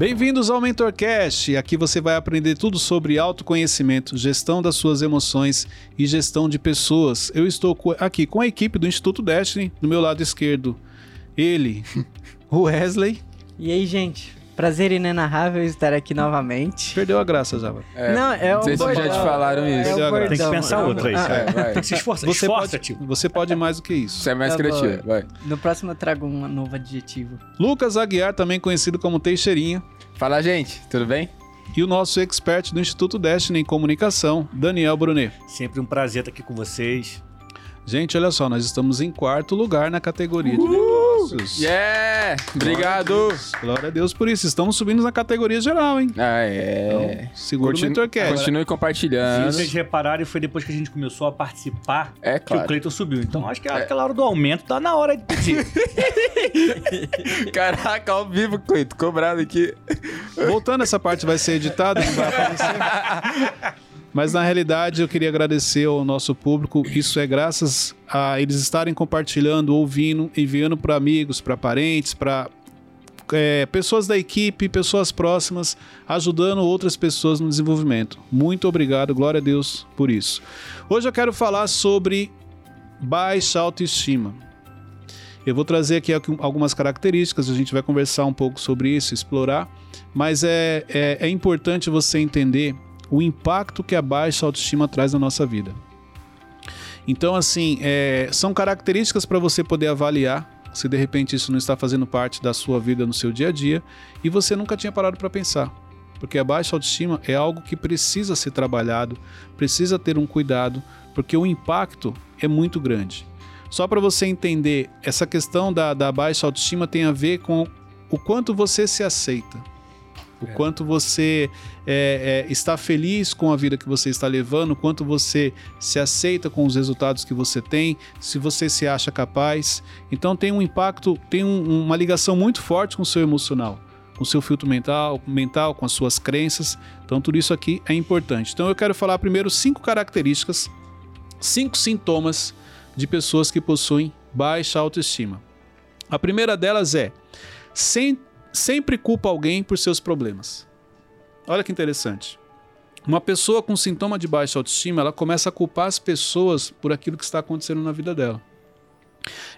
Bem-vindos ao MentorCast. Aqui você vai aprender tudo sobre autoconhecimento, gestão das suas emoções e gestão de pessoas. Eu estou aqui com a equipe do Instituto Destiny, do meu lado esquerdo. Ele, o Wesley. E aí, gente? Prazer inenarrável estar aqui novamente. Perdeu a graça, Java. É, não, é Não sei se já te falaram isso. É bordão, Tem que pensar é outra aí, Ah, cara. Tem que se esforçar. Você Esforça, pode, tio. você pode mais do que isso. Você é mais Tá criativo, vai. No próximo eu trago um novo adjetivo. Lucas Aguiar, também conhecido como Teixeirinha. Fala, gente, tudo bem? E o nosso expert do Instituto Destiny em Comunicação, Daniel Brunet. Sempre um prazer estar aqui com vocês. Gente, olha só, nós estamos em quarto lugar na categoria de negócios. Yeah! Obrigado! Glória a Deus. Glória a Deus por isso. Estamos subindo na categoria geral, hein? Ah, é. Segura o Continu- MentorCast. Continue Se compartilhando. vocês repararem, foi depois que a gente começou a participar É que claro. o Cleiton subiu. Então acho que aquela hora do aumento tá na hora de pedir. Caraca, ao vivo, Cleito, cobrado aqui. Voltando, essa parte vai ser editada, não vai aparecer. Mas na realidade eu queria agradecer ao nosso público. Isso é graças a eles estarem compartilhando, ouvindo, enviando para amigos, para parentes, para pessoas da equipe, pessoas próximas, ajudando outras pessoas no desenvolvimento. Muito obrigado, glória a Deus por isso. Hoje eu quero falar sobre baixa autoestima. Eu vou trazer aqui algumas características, a gente vai conversar um pouco sobre isso, explorar, mas é, é, é importante você entender o impacto que a baixa autoestima traz na nossa vida. Então, assim, é, são características para você poder avaliar se de repente isso não está fazendo parte da sua vida no seu dia a dia e você nunca tinha parado para pensar. Porque a baixa autoestima é algo que precisa ser trabalhado, precisa ter um cuidado, porque o impacto é muito grande. Só para você entender, essa questão da, da baixa autoestima tem a ver com o quanto você se aceita, o É. quanto você é, é, está feliz com a vida que você está levando, o quanto você se aceita com os resultados que você tem, se você se acha capaz. Então tem um impacto, tem um- uma ligação muito forte com o seu emocional, com o seu filtro mental, mental, com as suas crenças. Então tudo isso aqui é importante. Então eu quero falar primeiro cinco características, cinco sintomas de pessoas que possuem baixa autoestima. A primeira delas é sem, sempre culpa alguém por seus problemas. Olha que interessante. Uma pessoa com sintoma de baixa autoestima, ela começa a culpar as pessoas por aquilo que está acontecendo na vida dela.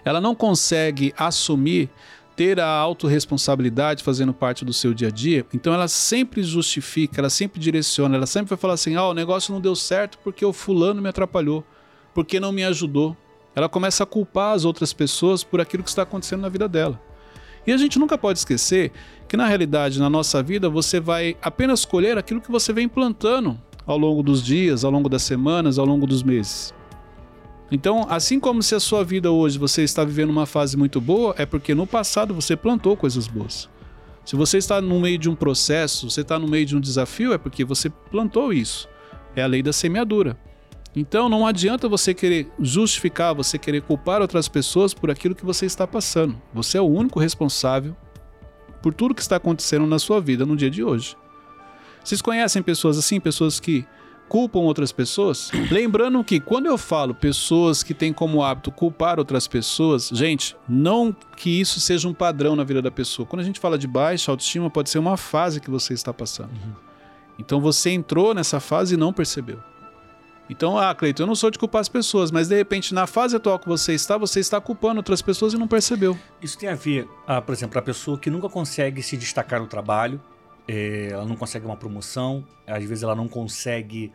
Ela não consegue assumir, ter a autorresponsabilidade fazendo parte do seu dia a dia, então ela sempre justifica, ela sempre direciona, ela sempre vai falar assim: ah, o negócio não deu certo porque o fulano me atrapalhou, porque não me ajudou. Ela começa a culpar as outras pessoas por aquilo que está acontecendo na vida dela. E a gente nunca pode esquecer que, na realidade, na nossa vida, você vai apenas colher aquilo que você vem plantando ao longo dos dias, ao longo das semanas, ao longo dos meses. Então, assim como se a sua vida hoje você está vivendo uma fase muito boa, é porque no passado você plantou coisas boas. Se você está no meio de um processo, você está no meio de um desafio, é porque você plantou isso. É a lei da semeadura. Então não adianta você querer justificar, você querer culpar outras pessoas por aquilo que você está passando. Você é o único responsável por tudo que está acontecendo na sua vida no dia de hoje. Vocês conhecem pessoas assim, pessoas que culpam outras pessoas? Lembrando que quando eu falo pessoas que têm como hábito culpar outras pessoas, gente, não que isso seja um padrão na vida da pessoa. Quando a gente fala de baixa autoestima, pode ser uma fase que você está passando. Então você entrou nessa fase e não percebeu. Então, ah, Cleiton, eu não sou de culpar as pessoas, mas de repente na fase atual que você está, você está culpando outras pessoas e não percebeu. Isso tem a ver, ah, por exemplo, a pessoa que nunca consegue se destacar no trabalho, eh, ela não consegue uma promoção, às vezes ela não consegue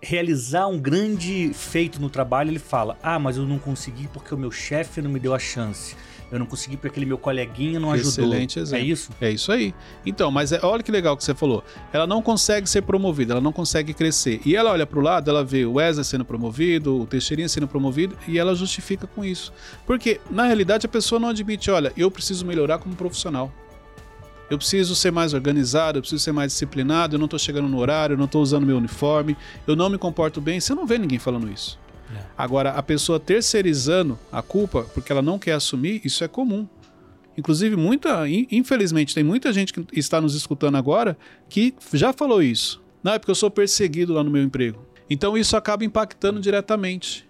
realizar um grande feito no trabalho, ele fala: Ah, mas eu não consegui porque o meu chefe não me deu a chance. Eu não consegui porque aquele meu coleguinha não ajudou. Excelente exemplo. É isso? É isso aí. Então, mas é- olha que legal que você falou. Ela não consegue ser promovida, ela não consegue crescer. E ela olha para o lado, ela vê o Wesley sendo promovido, o Teixeirinha sendo promovido, e ela justifica com isso. Porque, na realidade, a pessoa não admite, olha, eu preciso melhorar como profissional. Eu preciso ser mais organizado, eu preciso ser mais disciplinado, eu não estou chegando no horário, eu não estou usando meu uniforme, eu não me comporto bem. Você não vê ninguém falando isso. Agora, a pessoa terceirizando a culpa porque ela não quer assumir, isso é comum. Inclusive, muita, in- infelizmente, tem muita gente que está nos escutando agora que já falou isso. Não, é porque eu sou perseguido lá no meu emprego. Então, isso acaba impactando diretamente.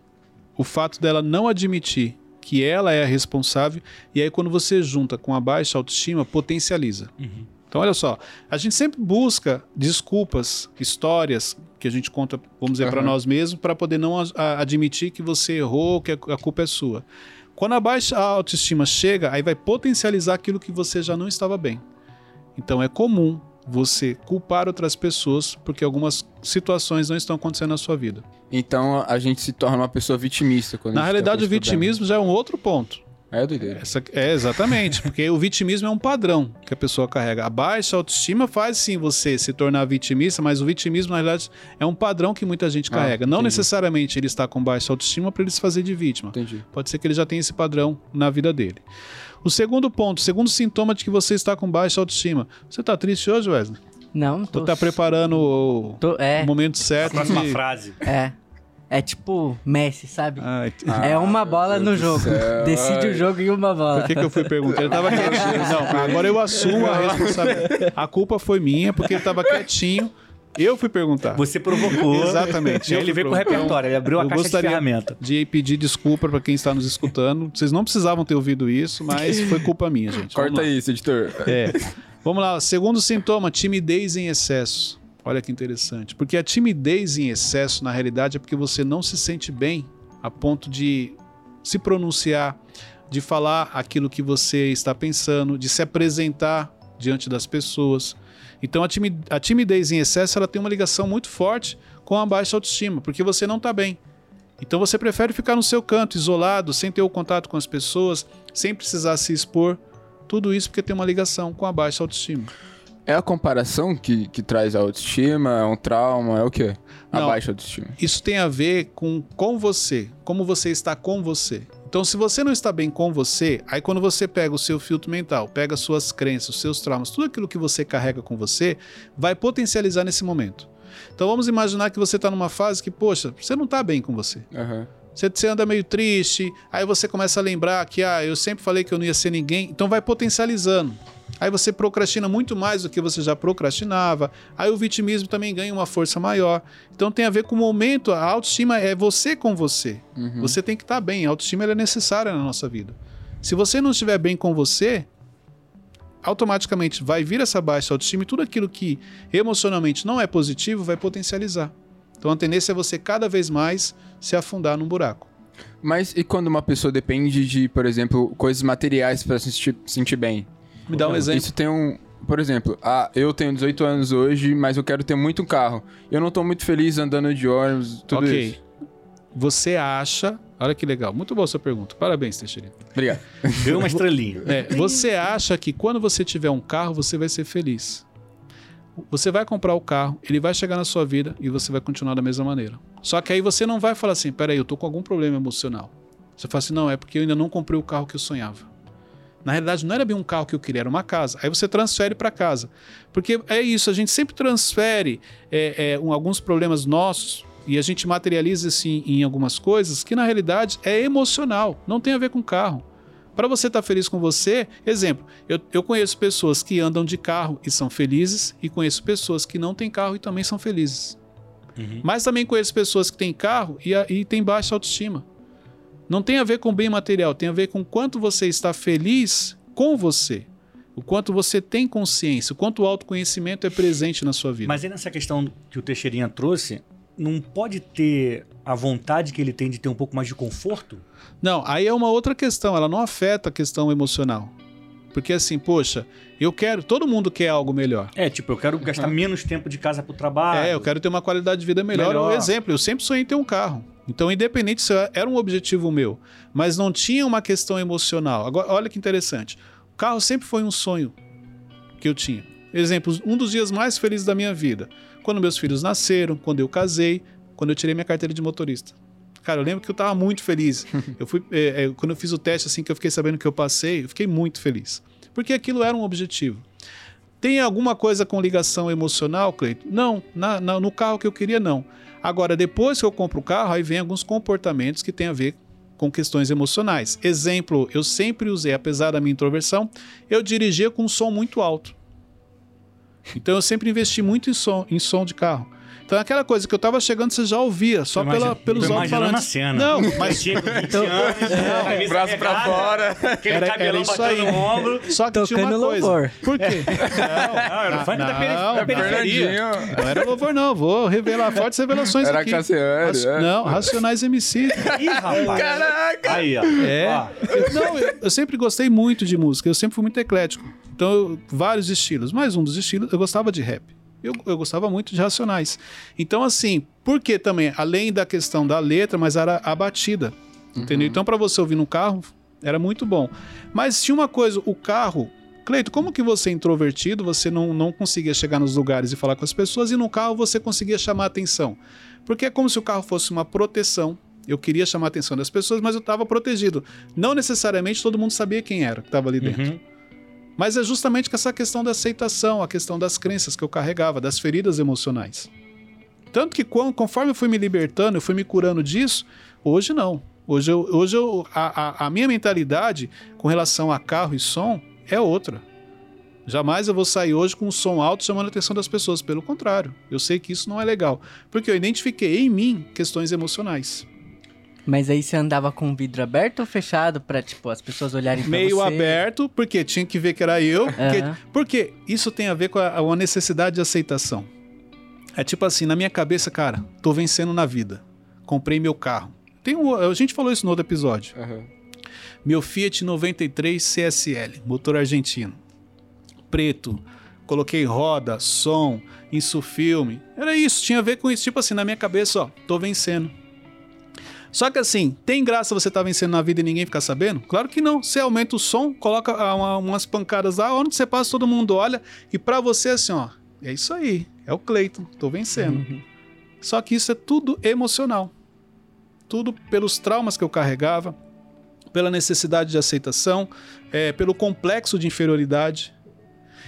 O fato dela não admitir que ela é a responsável, e aí, quando você junta com a baixa autoestima, potencializa. Então, olha só, a gente sempre busca desculpas, histórias que a gente conta, vamos dizer, para Aham. nós mesmos, para poder não a- a- admitir que você errou, que a, a culpa é sua. Quando a baixa autoestima chega, aí vai potencializar aquilo que você já não estava bem. Então, é comum você culpar outras pessoas porque algumas situações não estão acontecendo na sua vida. Então a gente se torna uma pessoa vitimista. Quando Na realidade, o vitimismo já é um outro ponto. É doideira. Essa- é, exatamente, porque o vitimismo é um padrão que a pessoa carrega. A baixa autoestima faz sim você se tornar vitimista, mas o vitimismo, na realidade, é um padrão que muita gente Ah, carrega. Não entendi. necessariamente ele está com baixa autoestima para ele se fazer de vítima. Entendi. Pode ser que ele já tenha esse padrão na vida dele. O segundo ponto, o segundo sintoma de que você está com baixa autoestima. Você está triste hoje, Wesley? Não, tô. Ou tá preparando o, tô- é, o momento A certo próxima de... frase. é. É tipo Messi, sabe? Ai, t- é uma bola no jogo. céu. Decide o jogo em uma bola. Por que, que eu fui perguntar? Ele tava quietinho. Não, agora eu assumo a responsabilidade. A culpa foi minha, porque ele tava quietinho. Eu fui perguntar. Você provocou. Exatamente. E ele veio com o repertório, ele abriu a Eu caixa de ferramenta. De pedir desculpa pra quem está nos escutando. Vocês não precisavam ter ouvido isso, mas foi culpa minha, gente. Corta isso, editor. É. Vamos lá. Segundo sintoma, timidez em excesso. Olha que interessante. Porque a timidez em excesso, na realidade, é porque você não se sente bem a ponto de se pronunciar, de falar aquilo que você está pensando, de se apresentar diante das pessoas. Então a, timi- a timidez em excesso ela tem uma ligação muito forte com a baixa autoestima, porque você não está bem. Então você prefere ficar no seu canto, isolado, sem ter o contato com as pessoas, sem precisar se expor. Tudo isso porque tem uma ligação com a baixa autoestima. É a comparação que, que traz a autoestima? É um trauma? É o quê? A Não. baixa autoestima. Isso tem a ver com com você, como você está com você. Então, se você não está bem com você, aí quando você pega o seu filtro mental, pega as suas crenças, os seus traumas, tudo aquilo que você carrega com você, vai potencializar nesse momento. Então, vamos imaginar que você está numa fase que, poxa, você não está bem com você. Aham. Você, você anda meio triste, aí você começa a lembrar que, ah, eu sempre falei que eu não ia ser ninguém, então vai potencializando. Aí você procrastina muito mais do que você já procrastinava. Aí o vitimismo também ganha uma força maior. Então tem a ver com o momento. A autoestima é você com você. Uhum. Você tem que estar bem. A autoestima é necessária na nossa vida. Se você não estiver bem com você, automaticamente vai vir essa baixa autoestima e tudo aquilo que emocionalmente não é positivo vai potencializar. Então a tendência é você cada vez mais se afundar num buraco. Mas e quando uma pessoa depende de, por exemplo, coisas materiais pra se sentir, sentir bem? Me dá um exemplo. Isso tem um. Por exemplo, ah, eu tenho 18 anos hoje, mas eu quero ter muito carro. Eu não tô muito feliz andando de ônibus, tudo ok. isso. Você acha. Olha que legal. Muito boa a sua pergunta. Parabéns, Teixeira. Obrigado. Deu uma estrelinha. É, você acha que quando você tiver um carro, você vai ser feliz. Você vai comprar o carro, ele vai chegar na sua vida e você vai continuar da mesma maneira. Só que aí você não vai falar assim: peraí, eu tô com algum problema emocional. Você fala assim: não, é porque eu ainda não comprei o carro que eu sonhava. Na realidade, não era bem um carro que eu queria, era uma casa. Aí você transfere para casa. Porque é isso, a gente sempre transfere é, é, um- alguns problemas nossos e a gente materializa assim em algumas coisas que na realidade é emocional, não tem a ver com carro. Para você estar feliz com você, exemplo, eu, eu conheço pessoas que andam de carro e são felizes, e conheço pessoas que não têm carro e também são felizes. Uhum. Mas também conheço pessoas que têm carro e, e têm baixa autoestima. Não tem a ver com bem material, tem a ver com o quanto você está feliz com você. O quanto você tem consciência, o quanto o autoconhecimento é presente na sua vida. Mas aí nessa questão que o Teixeirinha trouxe, não pode ter a vontade que ele tem de ter um pouco mais de conforto? Não, aí é uma outra questão, ela não afeta a questão emocional. Porque assim, poxa, eu quero, todo mundo quer algo melhor. É, tipo, eu quero gastar menos tempo de casa pro trabalho. É, eu quero ter uma qualidade de vida melhor. Melhor. Um exemplo, eu sempre sonhei em ter um carro. Então, independente se era um objetivo meu, mas não tinha uma questão emocional. Agora, olha que interessante. O carro sempre foi um sonho que eu tinha. Exemplo, um dos dias mais felizes da minha vida. Quando meus filhos nasceram, quando eu casei, quando eu tirei minha carteira de motorista. Cara, eu lembro que eu tava muito feliz. Eu fui, é, é, quando eu fiz o teste, assim, que eu fiquei sabendo que eu passei, eu fiquei muito feliz. Porque aquilo era um objetivo. Tem alguma coisa com ligação emocional, Cleito? Não, na- na- no carro que eu queria, não. Agora, depois que eu compro o carro, aí vem alguns comportamentos que têm a ver com questões emocionais. Exemplo, eu sempre usei, apesar da minha introversão, eu dirigia com um som muito alto. Então eu sempre investi muito em som, em som de carro. Então aquela coisa que eu tava chegando, você já ouvia, só pela, pelos alto-falantes. a cena. Não, mas 20 Então- anos, camisa Braço pra fora. Aquele Era- era cabelão isso batendo aí. no ombro. só que tinha uma Tocando coisa. louvor. Por quê? Não, era o funk da peri- não, da periferia. Não era louvor, não. Vou revelar fortes revelações Era aqui. Cassiano, Raci- é. Não, Racionais MC. Ih, rapaz. Caraca! Aí, ó. É. Ó, Eu- Não, eu, eu sempre gostei muito de música, eu sempre fui muito eclético. Então, eu- vários estilos. Mas um dos estilos, eu gostava de rap. Eu, eu gostava muito de Racionais. Então, assim, por que também? Além da questão da letra, mas era a batida. Entendeu? Então, para você ouvir no carro, era muito bom. Mas tinha uma coisa, o carro. Cleito, como que você é introvertido, você não, não conseguia chegar nos lugares e falar com as pessoas, e no carro você conseguia chamar a atenção? Porque é como se o carro fosse uma proteção. Eu queria chamar a atenção das pessoas, mas eu estava protegido. Não necessariamente todo mundo sabia quem era que estava ali dentro. uhum. Mas é justamente com essa questão da aceitação, a questão das crenças que eu carregava, das feridas emocionais. Tanto que conforme eu fui me libertando, eu fui me curando disso, hoje não. Hoje, eu, hoje eu, a, a- a minha mentalidade com relação a carro e som é outra. Jamais eu vou sair hoje com um som alto chamando a atenção das pessoas. Pelo contrário, eu sei que isso não é legal. Porque eu identifiquei em mim questões emocionais. Mas aí você andava com o vidro aberto ou fechado pra, tipo, as pessoas olharem pra meio você? aberto, porque tinha que ver que era eu. Porque, porque isso tem a ver com a, a necessidade de aceitação. É tipo assim, na minha cabeça, cara, tô vencendo na vida. Comprei meu carro. Tem um, a gente falou isso no outro episódio. Aham. Meu Fiat 93 CSL, motor argentino. Preto. Coloquei roda, som, insufilme. Era isso, tinha a ver com isso. Tipo assim, na minha cabeça, ó, tô vencendo. Só que assim, tem graça você estar vencendo na vida e ninguém ficar sabendo? Claro que não. Você aumenta o som, coloca ah, uma- umas pancadas lá, onde você passa, todo mundo olha. E pra você, assim, ó, é isso aí. É o Cleiton, tô vencendo. Uhum. Só que isso é tudo emocional. Tudo pelos traumas que eu carregava, pela necessidade de aceitação, é, pelo complexo de inferioridade.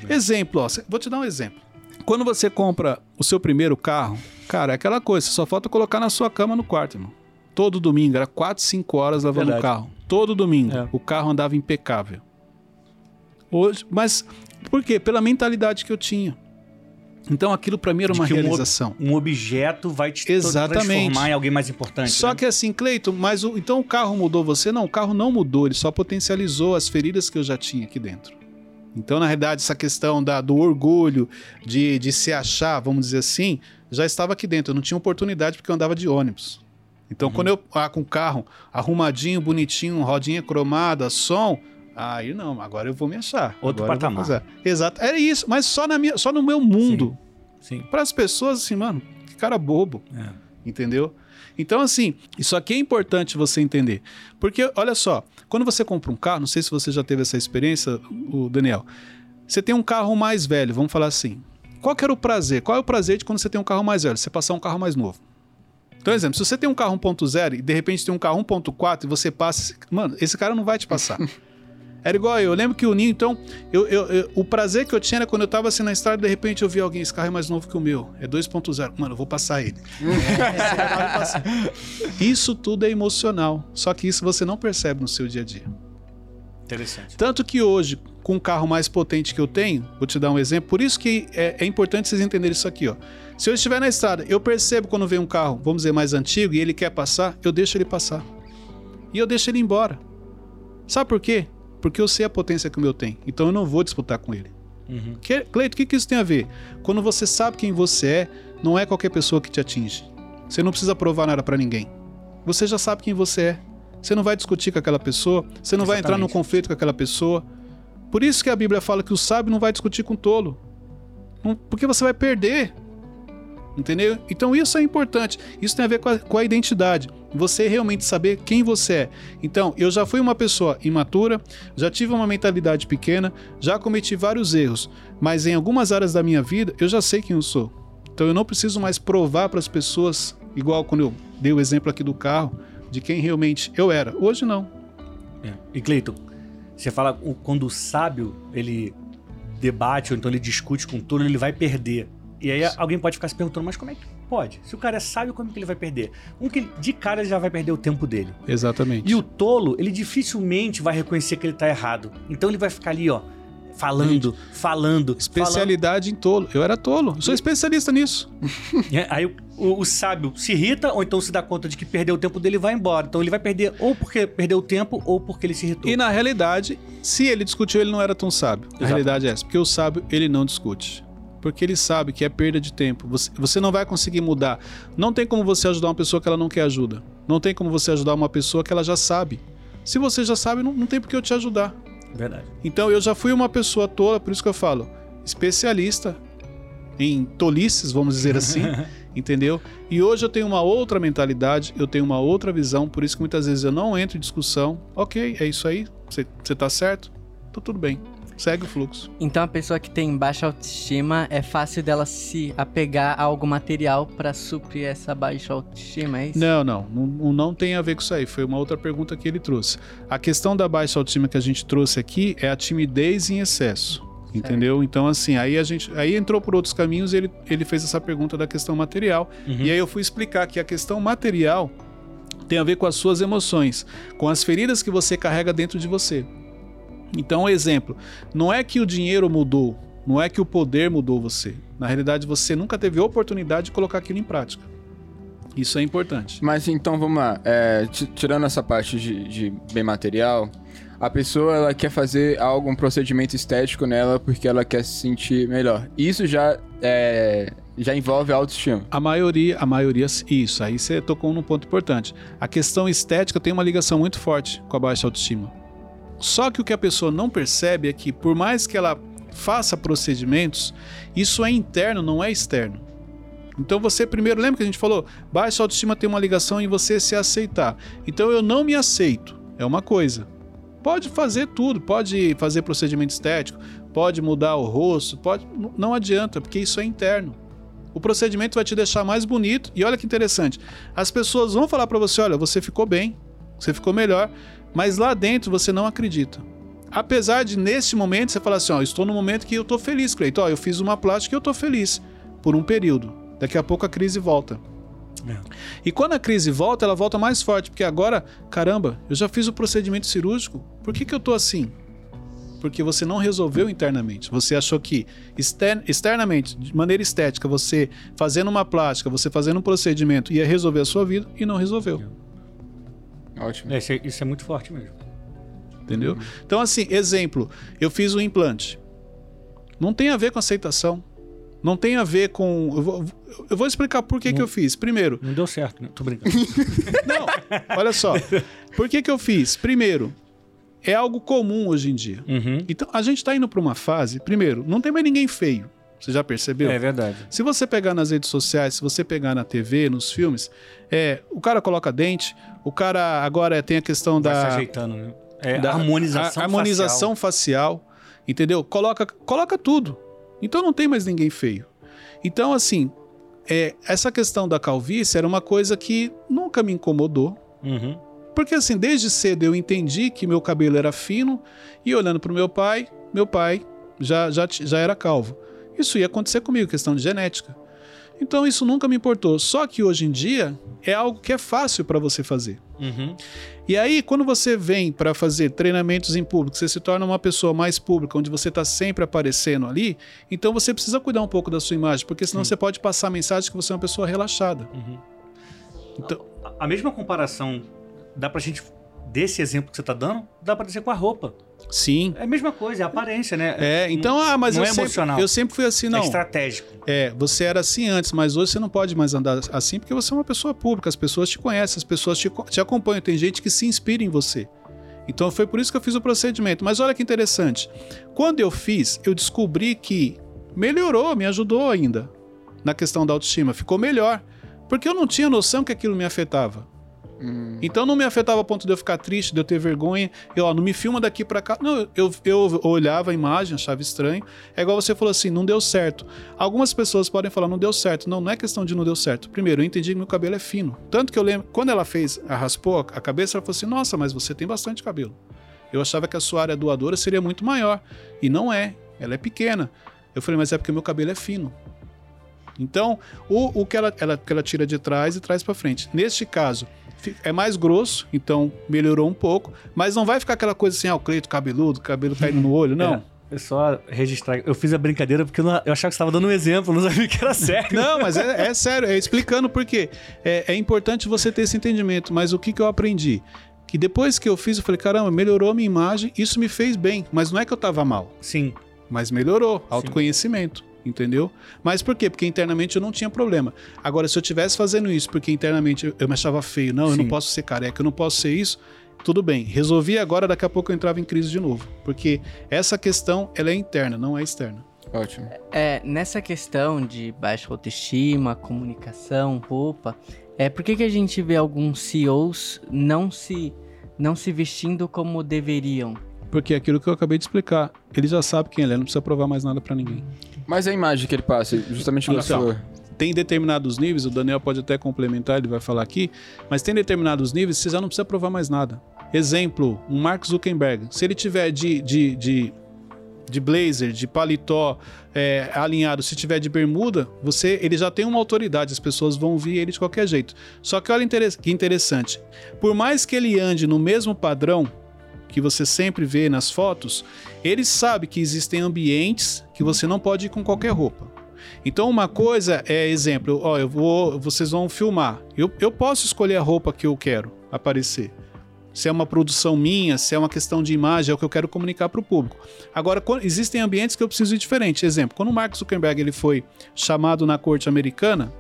Exemplo, ó, vou te dar um exemplo. Quando você compra o seu primeiro carro, cara, é aquela coisa, só falta colocar na sua cama no quarto, irmão. Todo domingo, era 4, 5 horas lavando Verdade. o carro. Todo domingo, É. o carro andava impecável. Hoje, mas por quê? Pela mentalidade que eu tinha. Então aquilo pra mim era uma que um ob- realização. Um objeto vai te Exatamente. transformar em alguém mais importante. Só né? que assim, Cleiton, mas o, então o carro mudou você? Não, o carro não mudou, ele só potencializou as feridas que eu já tinha aqui dentro. Então, na realidade, essa questão da, do orgulho, de, de se achar, vamos dizer assim, já estava aqui dentro. Eu não tinha oportunidade porque eu andava de ônibus. Então, quando eu ah, com o carro arrumadinho, bonitinho, rodinha cromada, som, aí não, agora eu vou me achar. Outro Agora patamar. Exato, era isso, mas só, na minha, só no meu mundo. Sim. Para as pessoas, assim, mano, que cara bobo É. entendeu? Então, assim, isso aqui é importante você entender. Porque, olha só, quando você compra um carro, não sei se você já teve essa experiência, o Daniel, você tem um carro mais velho, vamos falar assim. Qual que era o prazer? Qual é o prazer de quando você tem um carro mais velho? Você passar um carro mais novo. Então, exemplo, se você tem um carro 1.0 e de repente tem um carro 1.4 e você passa, mano, esse cara não vai te passar. Era igual eu. Eu lembro que o Ninho, então, eu, eu- eu- o prazer que eu tinha era quando eu tava assim na estrada de repente eu vi alguém, esse carro é mais novo que o meu, é 2.0. Mano, eu vou passar ele. Isso tudo é emocional. Só que isso você não percebe no seu dia a dia. Interessante. Tanto que hoje, com o carro mais potente que eu tenho, vou te dar um exemplo, por isso que é, é importante vocês entenderem isso aqui, ó. Se eu estiver na estrada, eu percebo quando vem um carro, vamos dizer, mais antigo, e ele quer passar, eu deixo ele passar. E eu deixo ele embora. Sabe por quê? Porque eu sei a potência que o meu tem. Então eu não vou disputar com ele. Uhum. Que- Cleito, o que, que isso tem a ver? Quando você sabe quem você é, não é qualquer pessoa que te atinge. Você não precisa provar nada pra ninguém. Você já sabe quem você é. Você não vai discutir com aquela pessoa, você não vai entrar Exatamente. conflito com aquela pessoa. Por isso que a Bíblia fala que o sábio não vai discutir com o tolo. Porque você vai perder. Entendeu? Então isso é importante. Isso tem a ver com a, com a identidade. Você realmente saber quem você é. Então, eu já fui uma pessoa imatura, já tive uma mentalidade pequena, já cometi vários erros, mas em algumas áreas da minha vida eu já sei quem eu sou. Então eu não preciso mais provar para as pessoas, igual quando eu dei o exemplo aqui do carro, de quem realmente eu era. Hoje não. É. E Cleiton, você fala quando o sábio ele debate ou então ele discute com o tolo, ele vai perder. E aí alguém pode ficar se perguntando, mas como é que pode? Se o cara é sábio, como que ele vai perder? Um que de cara ele já vai perder o tempo dele. Exatamente. E o tolo, ele dificilmente vai reconhecer que ele tá errado. Então ele vai ficar ali, ó, falando, falando. Especialidade em tolo. Eu era tolo. Eu sou especialista nisso. falando. É, Aí o, o- sábio se irrita ou então se dá conta de que perdeu o tempo dele e vai embora. Então ele vai perder ou porque perdeu o tempo ou porque ele se irritou. E na realidade, se ele discutiu, ele não era tão sábio. A Exatamente. realidade é essa. Porque o sábio, ele não discute. Porque ele sabe que é perda de tempo. Você, você não vai conseguir mudar. Não tem como você ajudar uma pessoa que ela não quer ajuda. Não tem como você ajudar uma pessoa que ela já sabe. Se você já sabe, não, não tem por que eu te ajudar. Verdade. Então eu já fui uma pessoa tola, por isso que eu falo, especialista em tolices, vamos dizer assim, entendeu? E hoje eu tenho uma outra mentalidade, eu tenho uma outra visão, por isso que muitas vezes eu não entro em discussão. Ok, é isso aí, você tá certo, tá tudo bem, segue o fluxo. Então a pessoa que tem baixa autoestima é fácil dela se apegar a algo material pra suprir essa baixa autoestima, é isso? Não, não, não, não tem a ver com isso aí, foi uma outra pergunta que ele trouxe. A questão da baixa autoestima que a gente trouxe aqui é a timidez em excesso. Entendeu? Então, assim, aí a gente. Aí entrou por outros caminhos e ele, ele fez essa pergunta da questão material. Uhum. E aí eu fui explicar que a questão material tem a ver com as suas emoções, com as feridas que você carrega dentro de você. Então, exemplo, não é que o dinheiro mudou, não é que o poder mudou você. Na realidade, você nunca teve oportunidade de colocar aquilo em prática. Isso é importante. Mas então vamos lá, é, ti- tirando essa parte de, de bem material, a pessoa ela quer fazer algo, um procedimento estético nela porque ela quer se sentir melhor. Isso já é, já envolve autoestima. A maioria, a maioria, isso. Aí você tocou num ponto importante. A questão estética tem uma ligação muito forte com a baixa autoestima. Só que o que a pessoa não percebe é que, por mais que ela faça procedimentos, isso é interno, não é externo. Então você primeiro, lembra que a gente falou? Baixa autoestima tem uma ligação em você se aceitar. Então eu não me aceito, é uma coisa. Pode fazer tudo, pode fazer procedimento estético, pode mudar o rosto, pode, não adianta, porque isso é interno. O procedimento vai te deixar mais bonito. E olha que interessante. As pessoas vão falar pra você: olha, você ficou bem, você ficou melhor, mas lá dentro você não acredita. Apesar de nesse momento você falar assim: ó, estou no momento que eu tô feliz, Cleiton. Ó, eu fiz uma plástica e eu tô feliz por um período. Daqui a pouco a crise volta. É. E quando a crise volta, ela volta mais forte, porque agora, caramba, eu já fiz o procedimento cirúrgico. Por que, que eu tô assim? Porque você não resolveu internamente. Você achou que exter- externamente, de maneira estética, você fazendo uma plástica, você fazendo um procedimento ia resolver a sua vida e não resolveu. Ótimo. É, isso, é, isso é muito forte mesmo. Entendeu? Então, assim, exemplo, eu fiz um implante. Não tem a ver com aceitação. Não tem a ver com. Eu vou, eu vou explicar por que, que eu fiz. Primeiro, Não deu certo, né? Tô brincando. Não, olha só. Por que, que eu fiz? Primeiro, é algo comum hoje em dia. Uhum. Então, a gente está indo para uma fase. Primeiro, não tem mais ninguém feio. Você já percebeu? É verdade. Se você pegar nas redes sociais, se você pegar na TV, nos filmes, é, o cara coloca dente, o cara agora tem a questão Vai se da, ajeitando, né? É, da harmonização a- harmonização facial. entendeu? Coloca, coloca tudo. Então não tem mais ninguém feio. Então, assim, é, essa questão da calvície era uma coisa que nunca me incomodou. facial. Uhum. Porque assim, desde cedo eu entendi que meu cabelo era fino e olhando pro meu pai, meu pai já, já, já era calvo. Isso ia acontecer comigo, questão de genética. Então isso nunca me importou. Só que hoje em dia é algo que é fácil para você fazer. Uhum. E aí, quando você vem para fazer treinamentos em público, você se torna uma pessoa mais pública, onde você está sempre aparecendo ali, então você precisa cuidar um pouco da sua imagem, porque senão você pode passar a mensagem que você é uma pessoa relaxada. Uhum. Então, A- A mesma comparação dá pra gente, desse exemplo que você tá dando, dá pra dizer com a roupa. sim. É a mesma coisa, é a aparência, né? É, então, ah, mas não eu, é sempre, emocional. eu sempre fui assim, É não. estratégico. É, você era assim antes, mas hoje você não pode mais andar assim porque você é uma pessoa pública, as pessoas te conhecem, as pessoas te, te acompanham, tem gente que se inspira em você. Então foi por isso que eu fiz o procedimento. Mas olha que interessante. Quando eu fiz, eu descobri que melhorou, me ajudou ainda na questão da autoestima, ficou melhor. Porque eu não tinha noção que aquilo me afetava. Hum, Então não me afetava a ponto de eu ficar triste, de eu ter vergonha. Eu, ó, não me filma daqui pra cá. Não, eu, eu olhava a imagem, achava estranho. É igual você falou assim, não deu certo. Algumas pessoas podem falar, não deu certo. Não, não é questão de não deu certo. Primeiro, eu entendi que meu cabelo é fino. Tanto que eu lembro, quando ela fez, a raspou a cabeça, ela falou assim, nossa, mas você tem bastante cabelo. Eu achava que a sua área doadora seria muito maior. E não é. Ela é pequena. Eu falei, mas é porque meu cabelo é fino. Então, o, o que, ela, ela, que ela tira de trás e traz para frente. Neste caso, é mais grosso, então melhorou um pouco, mas não vai ficar aquela coisa assim, ah, o Cleito cabeludo, cabelo caindo no olho, não. É, É só registrar. Eu fiz a brincadeira porque eu, não- eu achava que você estava dando um exemplo, não sabia que era sério. Não, mas é, é sério, é explicando por quê. É, é importante você ter esse entendimento, mas o que, que eu aprendi? Que depois que eu fiz, eu falei, caramba, melhorou a minha imagem, isso me fez bem, mas não é que eu tava mal, Sim. mas melhorou, autoconhecimento, entendeu? Mas por quê? Porque internamente eu não tinha problema. Agora, se eu tivesse fazendo isso porque internamente eu- me achava feio, não, eu não Sim. posso ser careca, eu não posso ser isso, tudo bem. Resolvi agora, daqui a pouco eu entrava em crise de novo. Porque essa questão, ela é interna, não é externa. Ótimo. É, nessa questão de baixa autoestima, comunicação, roupa, é por que, que a gente vê alguns CEOs não se, não se vestindo como deveriam? Porque é aquilo que eu acabei de explicar, ele já sabe quem ele é, não precisa provar mais nada pra ninguém. Mas a imagem que ele passa, justamente o Então. Tem determinados níveis, o Daniel pode até complementar, ele vai falar aqui, mas tem determinados níveis você já não precisa provar mais nada. Exemplo, um Mark Zuckerberg. Se ele tiver de, de, de, de blazer, de paletó é, alinhado, se tiver de bermuda, você ele já tem uma autoridade, as pessoas vão ver ele de qualquer jeito. Só que olha que interessante. Por mais que ele ande no mesmo padrão que você sempre vê nas fotos, ele sabe que existem ambientes que você não pode ir com qualquer roupa. Então uma coisa é exemplo, ó, eu vou, vocês vão filmar. Eu, eu posso escolher a roupa que eu quero aparecer. Se é uma produção minha, se é uma questão de imagem, é o que eu quero comunicar para o público. Agora, existem ambientes que eu preciso ir diferente. Exemplo, quando o Mark Zuckerberg ele foi chamado na corte americana,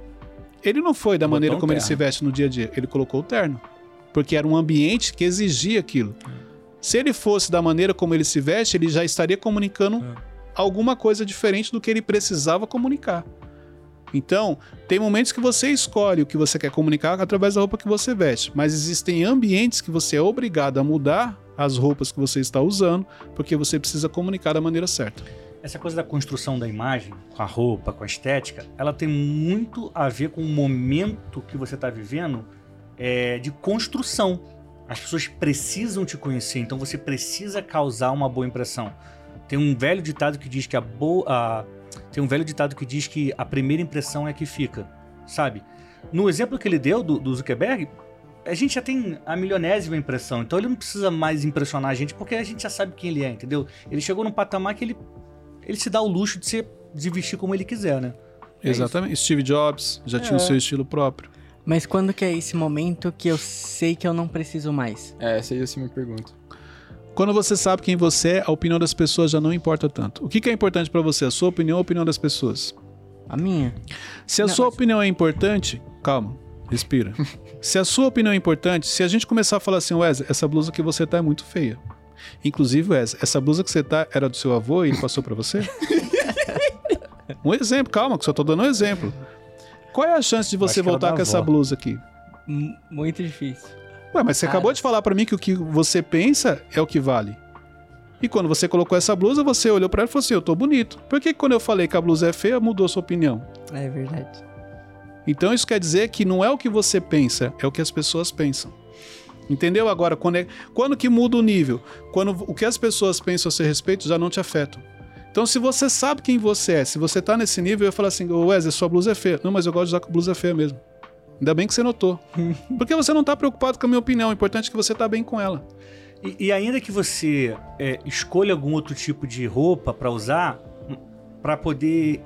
ele não foi da Botou maneira um como ele se veste no dia a dia. Ele colocou o terno. Porque era um ambiente que exigia aquilo. Se ele fosse da maneira como ele se veste, ele já estaria comunicando alguma coisa diferente do que ele precisava comunicar. Então, tem momentos que você escolhe o que você quer comunicar através da roupa que você veste, mas existem ambientes que você é obrigado a mudar as roupas que você está usando, porque você precisa comunicar da maneira certa. Essa coisa da construção da imagem, com a roupa, com a estética, ela tem muito a ver com o momento que você está vivendo é, de construção. As pessoas precisam te conhecer, então você precisa causar uma boa impressão. Tem um velho ditado que diz que a boa. a- Tem um velho ditado que diz que a primeira impressão é a que fica, sabe? No exemplo que ele deu do, do Zuckerberg, a gente já tem a milionésima impressão, então ele não precisa mais impressionar a gente porque a gente já sabe quem ele é, entendeu? Ele chegou num patamar que ele ele se dá o luxo de, ser, de vestir como ele quiser, né? É Exatamente. Steve Jobs já tinha o É. seu estilo próprio. Mas quando que é esse momento que eu sei que eu não preciso mais? É, essa aí é a minha pergunta. Quando você sabe quem você é, a opinião das pessoas já não importa tanto. O que que é importante para você? A sua opinião ou a opinião das pessoas? A minha? Se a Não, sua mas- opinião é importante, calma, respira. se a sua opinião é importante, se a gente começar a falar assim, Wesley, essa blusa que você tá é muito feia. Inclusive, Wesley, essa blusa que você tá era do seu avô e ele passou pra você? um exemplo, calma, que só tô dando um exemplo. Qual é a chance de você voltar com essa blusa aqui? M- muito difícil. Ué, mas você Ah. acabou de falar pra mim que o que você pensa é o que vale. E quando você colocou essa blusa, você olhou pra ela e falou assim: Eu tô bonito. Por que que quando eu falei que a blusa é feia, mudou sua opinião? É verdade. Então isso quer dizer que não é o que você pensa, é o que as pessoas pensam. Entendeu? Agora, quando, é, quando que muda o nível? Quando o que as pessoas pensam a seu respeito já não te afeta. Então, se você sabe quem você é, se você tá nesse nível, eu falo assim, ô Wesley, sua blusa é feia. Não, mas eu gosto de usar com blusa feia mesmo. Ainda bem que você notou. Porque você não tá preocupado com a minha opinião, o importante é que você tá bem com ela. E, e ainda que você é, escolha algum outro tipo de roupa pra usar, pra poder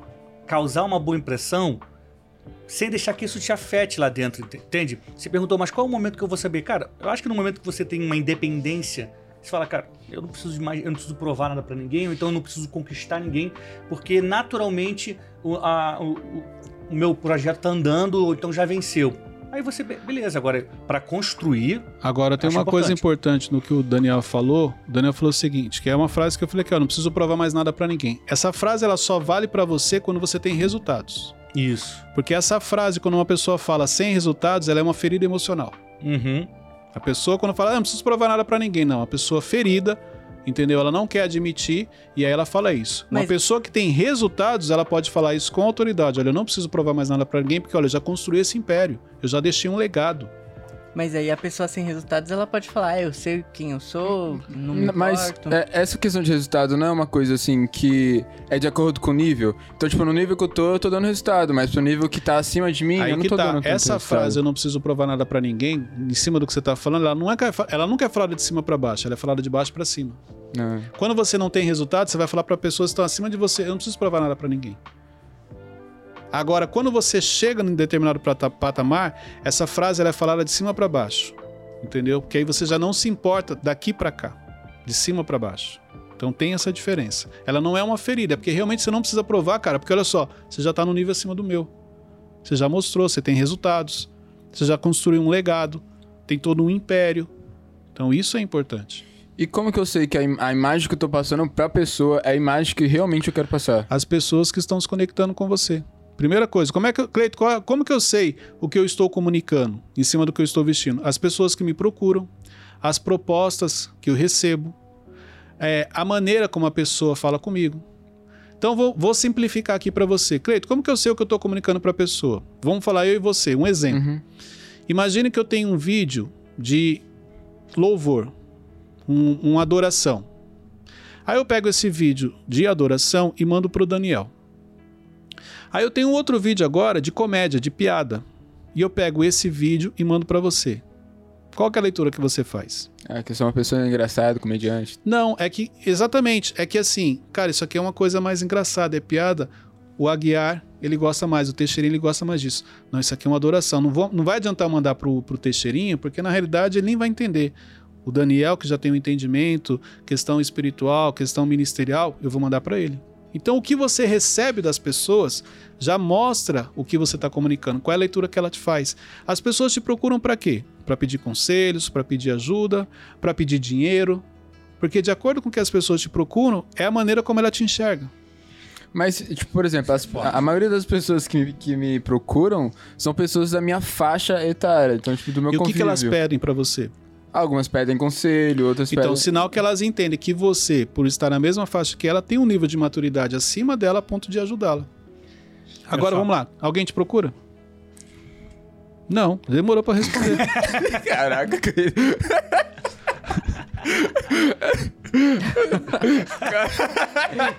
causar uma boa impressão, sem deixar que isso te afete lá dentro, ent- entende? Você perguntou, mas qual é o momento que eu vou saber? Cara, eu acho que no momento que você tem uma independência, você fala, cara, eu não preciso de mais, eu não preciso provar nada pra ninguém, ou então eu não preciso conquistar ninguém, porque naturalmente o, a- o- o- meu projeto tá andando, ou então já venceu. Aí você, be- beleza, agora pra construir, Agora tem uma coisa importante. importante no que o Daniel falou. O Daniel falou o seguinte, que é uma frase que eu falei aqui, ó, não preciso provar mais nada pra ninguém. Essa frase ela só vale pra você quando você tem resultados. isso. Porque essa frase, quando uma pessoa fala sem resultados, ela é uma ferida emocional. Uhum. A pessoa, quando fala, ah, não preciso provar nada pra ninguém, não. A pessoa ferida, entendeu? Ela não quer admitir e aí ela fala isso. Uma Mas- pessoa que tem resultados, ela pode falar isso com autoridade. Olha, eu não preciso provar mais nada pra ninguém, porque olha, eu já construí esse império. Eu já deixei um legado. Mas aí a pessoa sem resultados, ela pode falar, ah, eu sei quem eu sou, não me Mas importo. é, essa questão de resultado não é uma coisa assim que é de acordo com o nível. Então, tipo, no nível que eu tô, eu tô dando resultado, mas pro nível que tá acima de mim, Aí eu não que tô tá. dando Essa resultado. frase, eu não preciso provar nada pra ninguém, em cima do que você tá falando, ela não é, ela nunca é falada de cima pra baixo, ela é falada de baixo pra cima. Não. Quando você não tem resultado, você vai falar pra pessoas que estão acima de você, eu não preciso provar nada pra ninguém. Agora, quando você chega em determinado patamar, essa frase é falada de cima pra baixo. Entendeu? Porque aí você já não se importa daqui pra cá, de cima pra baixo. Então tem essa diferença. Ela não é uma ferida, é porque realmente você não precisa provar, cara, porque olha só, você já tá no nível acima do meu. Você já mostrou, você tem resultados, você já construiu um legado, tem todo um império. Então isso é importante. E como que eu sei que a, im- a imagem que eu tô passando pra pessoa é a imagem que realmente eu quero passar? As pessoas que estão se conectando com você. Primeira coisa, como é que, eu- Cleito, qual- como que eu sei o que eu estou comunicando em cima do que eu estou vestindo? As pessoas que me procuram, as propostas que eu recebo, é, a maneira como a pessoa fala comigo. Então vou, vou simplificar aqui para você. Cleito, como que eu sei o que eu estou comunicando para a pessoa? Vamos falar eu e você, um exemplo. Uhum. Imagine que eu tenho um vídeo de louvor, um, uma adoração. Aí eu pego esse vídeo de adoração e mando pro Daniel. Aí eu tenho um outro vídeo agora de comédia, de piada. E eu pego esse vídeo e mando pra você. Qual é a leitura que você faz? É que eu sou uma pessoa engraçada, comediante. Não, é que exatamente, é que assim, cara, isso aqui é uma coisa mais engraçada, é piada. O Aguiar, ele gosta mais, o Teixeirinho, ele gosta mais disso. Não, isso aqui é uma adoração. Não, vou, não vai adiantar mandar pro, pro Teixeirinho, porque na realidade ele nem vai entender. O Daniel, que já tem o entendimento, questão espiritual, questão ministerial, eu vou mandar para ele. Então, o que você recebe das pessoas já mostra o que você está comunicando, qual é a leitura que ela te faz. As pessoas te procuram para quê? Para pedir conselhos, para pedir ajuda, para pedir dinheiro. Porque, de acordo com o que as pessoas te procuram, é a maneira como ela te enxerga. Mas, tipo, por exemplo, as- a, a maioria das pessoas que, que me procuram são pessoas da minha faixa etária, então, tipo, do meu e o que, convívio. que elas pedem para você? Algumas pedem conselho, outras Então, pedem... sinal que elas entendem que você, por estar na mesma faixa que ela, tem um nível de maturidade acima dela a ponto de ajudá-la. Agora vamos lá. Alguém te procura? Não, demorou para responder. Caraca,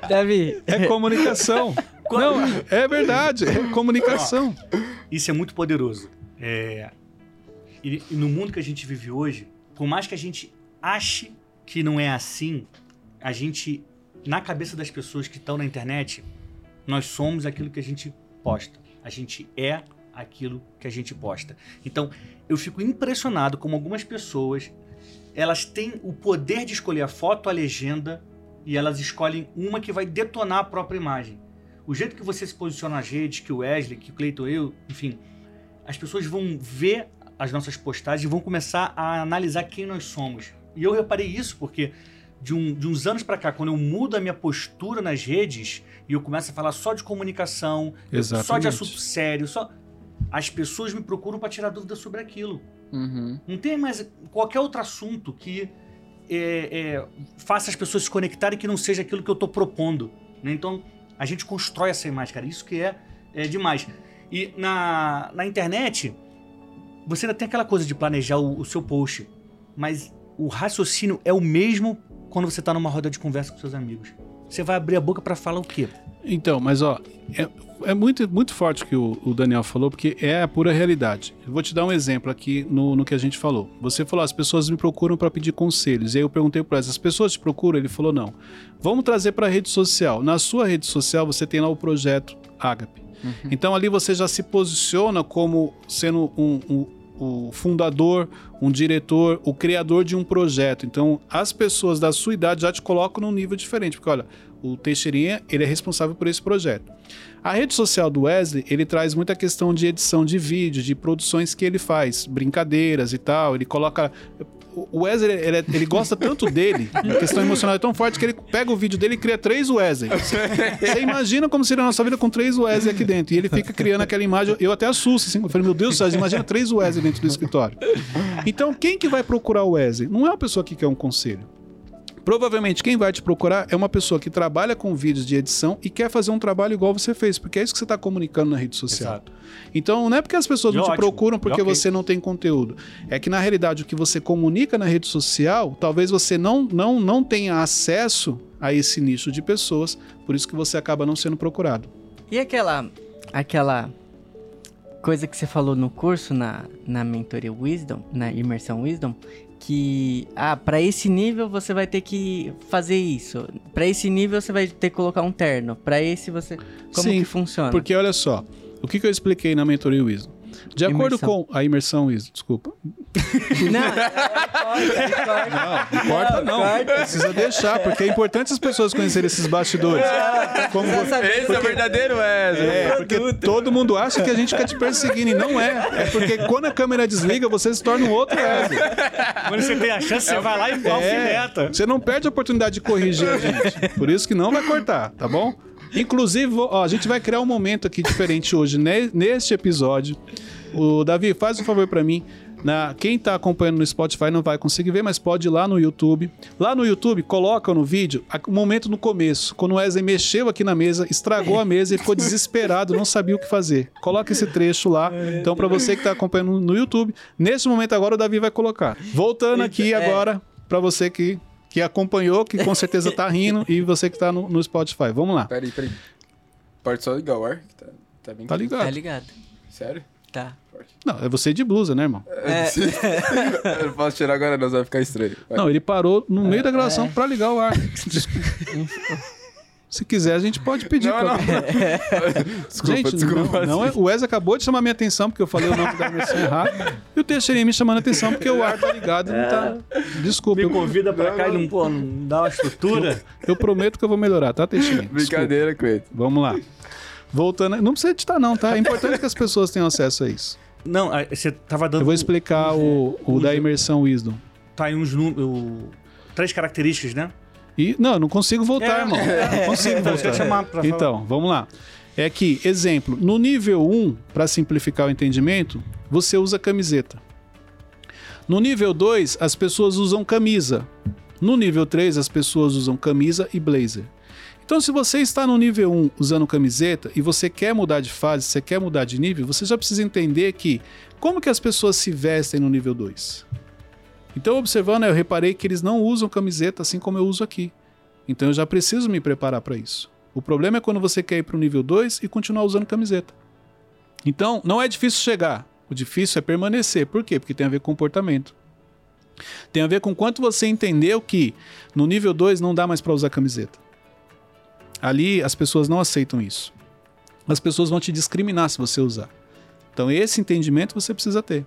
Davi, É comunicação. Não, é verdade, é comunicação. Isso é muito poderoso. É, E, e no mundo que a gente vive hoje, por mais que a gente ache que não é assim, a gente, na cabeça das pessoas que estão na internet, nós somos aquilo que a gente posta. A gente é aquilo que a gente posta. Então, eu fico impressionado como algumas pessoas, elas têm o poder de escolher a foto, a legenda, e elas escolhem uma que vai detonar a própria imagem. O jeito que você se posiciona nas redes, que o Wesley, que o Cleiton, eu, enfim, as pessoas vão ver as nossas postagens e vão começar a analisar quem nós somos. E eu reparei isso porque de, um- de uns anos pra cá, quando eu mudo a minha postura nas redes e eu começo a falar só de comunicação, só de Exatamente. assunto sério, só as pessoas me procuram para tirar dúvida sobre aquilo. Uhum. Não tem mais qualquer outro assunto que é, é, faça as pessoas se conectarem que não seja aquilo que eu tô propondo. né? Então, a gente constrói essa imagem, cara. Isso que é, é demais. E na, na internet, você ainda tem aquela coisa de planejar o, o seu post, mas o raciocínio é o mesmo quando você tá numa roda de conversa com seus amigos. Você vai abrir a boca para falar o quê? Então, mas ó, é, é muito, muito forte o que o, o Daniel falou, porque é a pura realidade. Eu vou te dar um exemplo aqui no, no que a gente falou. Você falou, as pessoas me procuram para pedir conselhos. E aí eu perguntei para elas, as pessoas te procuram? Ele falou, não. Vamos trazer para a rede social. Na sua rede social você tem lá o projeto Agape. Então ali você já se posiciona como sendo um, um- o fundador, um diretor, o criador de um projeto. Então as pessoas da sua idade já te colocam num nível diferente, porque olha, o Teixeirinha ele é responsável por esse projeto. A rede social do Wesley ele traz muita questão de edição de vídeo, de produções que ele faz, brincadeiras e tal. Ele coloca o Wesley, ele, é- ele gosta tanto dele, a questão emocional é tão forte que ele pega o vídeo dele e cria três Wesley. Você imagina como seria a nossa vida com três Wesley aqui dentro. E ele fica criando aquela imagem. Eu até assusto, assim. Eu falei, meu Deus do céu, imagina três Wesley dentro do escritório. Então, quem que vai procurar o Wesley? Não é uma pessoa que quer um conselho. Provavelmente quem vai te procurar é uma pessoa que trabalha com vídeos de edição e quer fazer um trabalho igual você fez, porque é isso que você está comunicando na rede social. Exato. Então não é porque as pessoas E não te ótimo. procuram porque E ok. você não tem conteúdo. É que na realidade o que você comunica na rede social, talvez você não, não, não tenha acesso a esse nicho de pessoas, por isso que você acaba não sendo procurado. E aquela aquela coisa que você falou no curso na, na mentoria Wisdom, na imersão Wisdom, que ah, para esse nível você vai ter que fazer isso. Pra esse nível você vai ter que colocar um terno. Pra esse você como Sim, que funciona? Porque olha só, o que, que eu expliquei na mentoria Wisdom? De acordo Imersão. com a imersão Wisdom, desculpa. Não, corta, corta. Não, corta não. Precisa deixar, porque é importante as pessoas conhecerem esses bastidores. Como vo- saber Esse é o verdadeiro Wesley. É, porque todo mundo acha que a gente fica te perseguindo e não é. É porque quando a câmera desliga, você se torna um outro Wesley. Quando você tem a chance, você vai lá e É, alfineta. você não perde a oportunidade de corrigir a gente. Por isso que não vai cortar, tá bom? Inclusive, ó, a gente vai criar um momento aqui diferente hoje, ne- neste episódio. O Davi, faz um favor pra mim. Na, quem tá acompanhando no Spotify não vai conseguir ver, mas pode ir lá no YouTube. Lá no YouTube, coloca no vídeo o momento no começo, quando o Wesley mexeu aqui na mesa, estragou a mesa e ficou desesperado, não sabia o que fazer. Coloca esse trecho lá. Então, pra você que tá acompanhando no YouTube, nesse momento agora o Davi vai colocar. Voltando aqui É. agora pra você que, que acompanhou, que com certeza tá rindo, e você que tá no, no Spotify. Vamos lá. Peraí, peraí. Pode só ligar o ar? que Tá, tá bem Tá ligado? Tá ligado? Sério? Tá. Não, é você de blusa, né, irmão? É. Eu não posso tirar agora, não, vai ficar estranho. Vai. Não, ele parou no meio da gravação É. pra ligar o ar. Se quiser, a gente pode pedir. Não, pra- não. desculpa, gente, desculpa. não, não é, o Wes acabou de chamar minha atenção porque eu falei o nome da versão errado. E o Teixeirinha me chamando a atenção porque o ar tá ligado e não tá. Desculpa, Me eu, convida pra cá e não, pô, não dá uma estrutura. eu prometo que eu vou melhorar, tá, Teixeirinha? Desculpa. Brincadeira, Cleiton. Vamos lá. Voltando. Não precisa editar, não, tá? É importante que as pessoas tenham acesso a isso. Não, você tava dando. Eu vou explicar o, o da imersão Wisdom. Tá aí uns números. Três características, né? E, não, eu não consigo voltar, É. irmão. Não consigo voltar. chamar pra falar. Então, vamos lá. É que, exemplo, no nível 1, para simplificar o entendimento, você usa camiseta. No nível 2, as pessoas usam camisa. No nível 3, as pessoas usam camisa e blazer. Então, se você está no nível 1 usando camiseta e você quer mudar de fase, você quer mudar de nível, você já precisa entender que como que as pessoas se vestem no nível 2. Então, observando, eu reparei que eles não usam camiseta assim como eu uso aqui. Então, eu já preciso me preparar para isso. O problema é quando você quer ir para o nível 2 e continuar usando camiseta. Então, não é difícil chegar. O difícil é permanecer. Por quê? Porque tem a ver com comportamento. Tem a ver com quanto você entendeu que no nível 2 não dá mais para usar camiseta. Ali as pessoas não aceitam isso. As pessoas vão te discriminar se você usar. Então, esse entendimento você precisa ter.